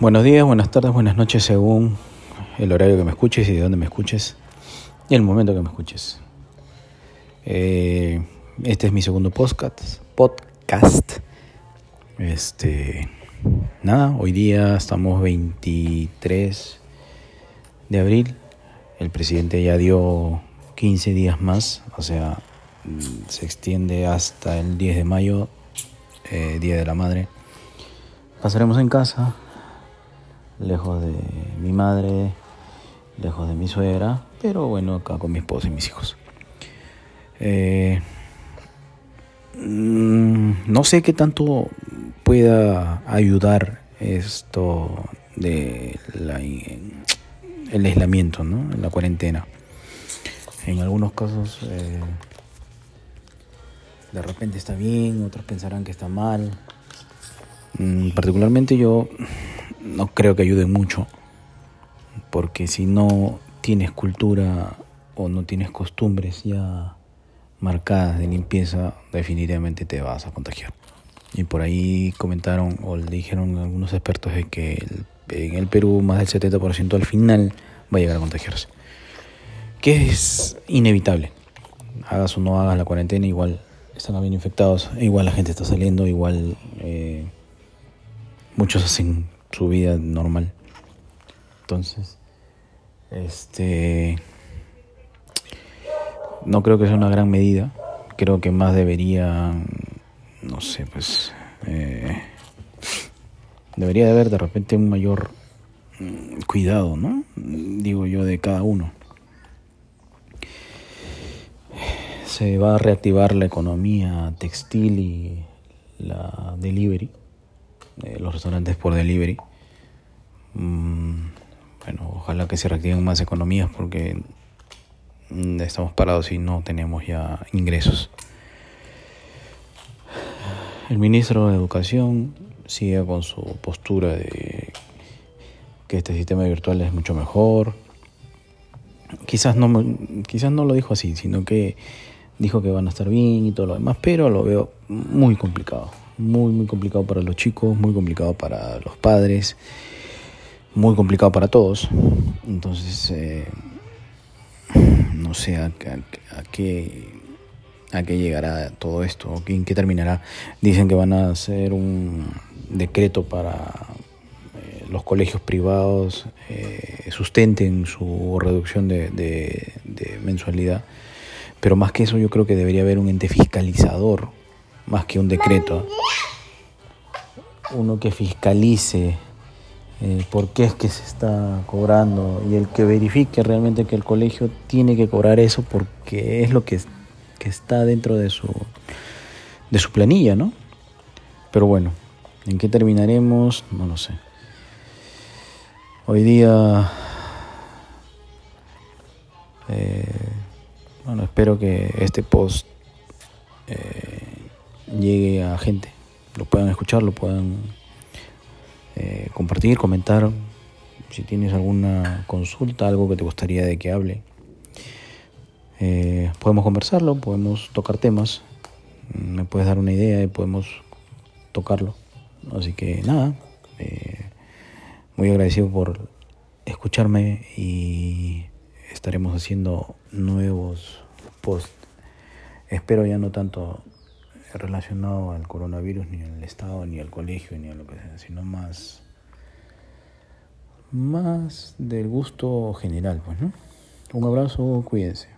Buenos días, buenas tardes, buenas noches según el horario que me escuches y de dónde me escuches y el momento que me escuches. Eh, este es mi segundo podcast. Podcast. Este, nada, hoy día estamos 23 de abril. El presidente ya dio 15 días más, o sea, se extiende hasta el 10 de mayo, eh, Día de la Madre. Pasaremos en casa, lejos de mi madre, lejos de mi suegra, pero bueno, acá con mi esposa y mis hijos. Eh, mm, no sé qué tanto pueda ayudar esto de el aislamiento, ¿no? la cuarentena. En algunos casos eh, de repente está bien, otros pensarán que está mal. Mm, particularmente yo no creo que ayude mucho, porque si no tienes cultura o no tienes costumbres ya marcadas de limpieza, definitivamente te vas a contagiar. Y por ahí comentaron o le dijeron algunos expertos de que en el Perú más del 70% al final va a llegar a contagiarse. Que es inevitable. Hagas o no hagas la cuarentena, igual están bien infectados, igual la gente está saliendo, igual eh, muchos hacen su vida normal. Entonces, este, no creo que sea una gran medida. Creo que más debería, no sé, pues, eh, debería de haber de repente un mayor mm, cuidado, ¿no? Digo yo, de cada uno. Se va a reactivar la economía textil y la delivery los restaurantes por delivery. Mm, bueno, ojalá que se reactiven más economías porque mm, estamos parados y no tenemos ya ingresos. El ministro de Educación sigue con su postura de que este sistema virtual es mucho mejor. Quizás no, quizás no lo dijo así, sino que dijo que van a estar bien y todo lo demás, pero lo veo muy complicado muy, muy complicado para los chicos, muy complicado para los padres, muy complicado para todos. Entonces, eh, no sé a, qué a qué llegará todo esto en qué terminará. Dicen que van a hacer un decreto para eh, los colegios privados eh, sustenten su reducción de, de mensualidad. Pero más que eso yo creo que debería haber un ente fiscalizador más que un decreto. Uno que fiscalice eh, por qué es que se está cobrando y el que verifique realmente que el colegio tiene que cobrar eso porque es lo que, que está dentro de su, de su planilla, ¿no? Pero bueno, ¿en qué terminaremos? No lo sé. Hoy día, eh, bueno, espero que este post eh, llegue a gente, lo puedan escuchar, lo puedan eh, compartir, comentar. Si tienes alguna consulta, algo que te gustaría de que hable, eh, podemos conversarlo, podemos tocar temas, me puedes dar una idea y podemos tocarlo. Así que nada, eh, muy agradecido por escucharme y estaremos haciendo nuevos posts. Espero ya no tanto relacionado al coronavirus, ni al Estado, ni al colegio, ni a lo que sea, sino más, más del gusto general, pues, ¿no? Un abrazo, cuídense.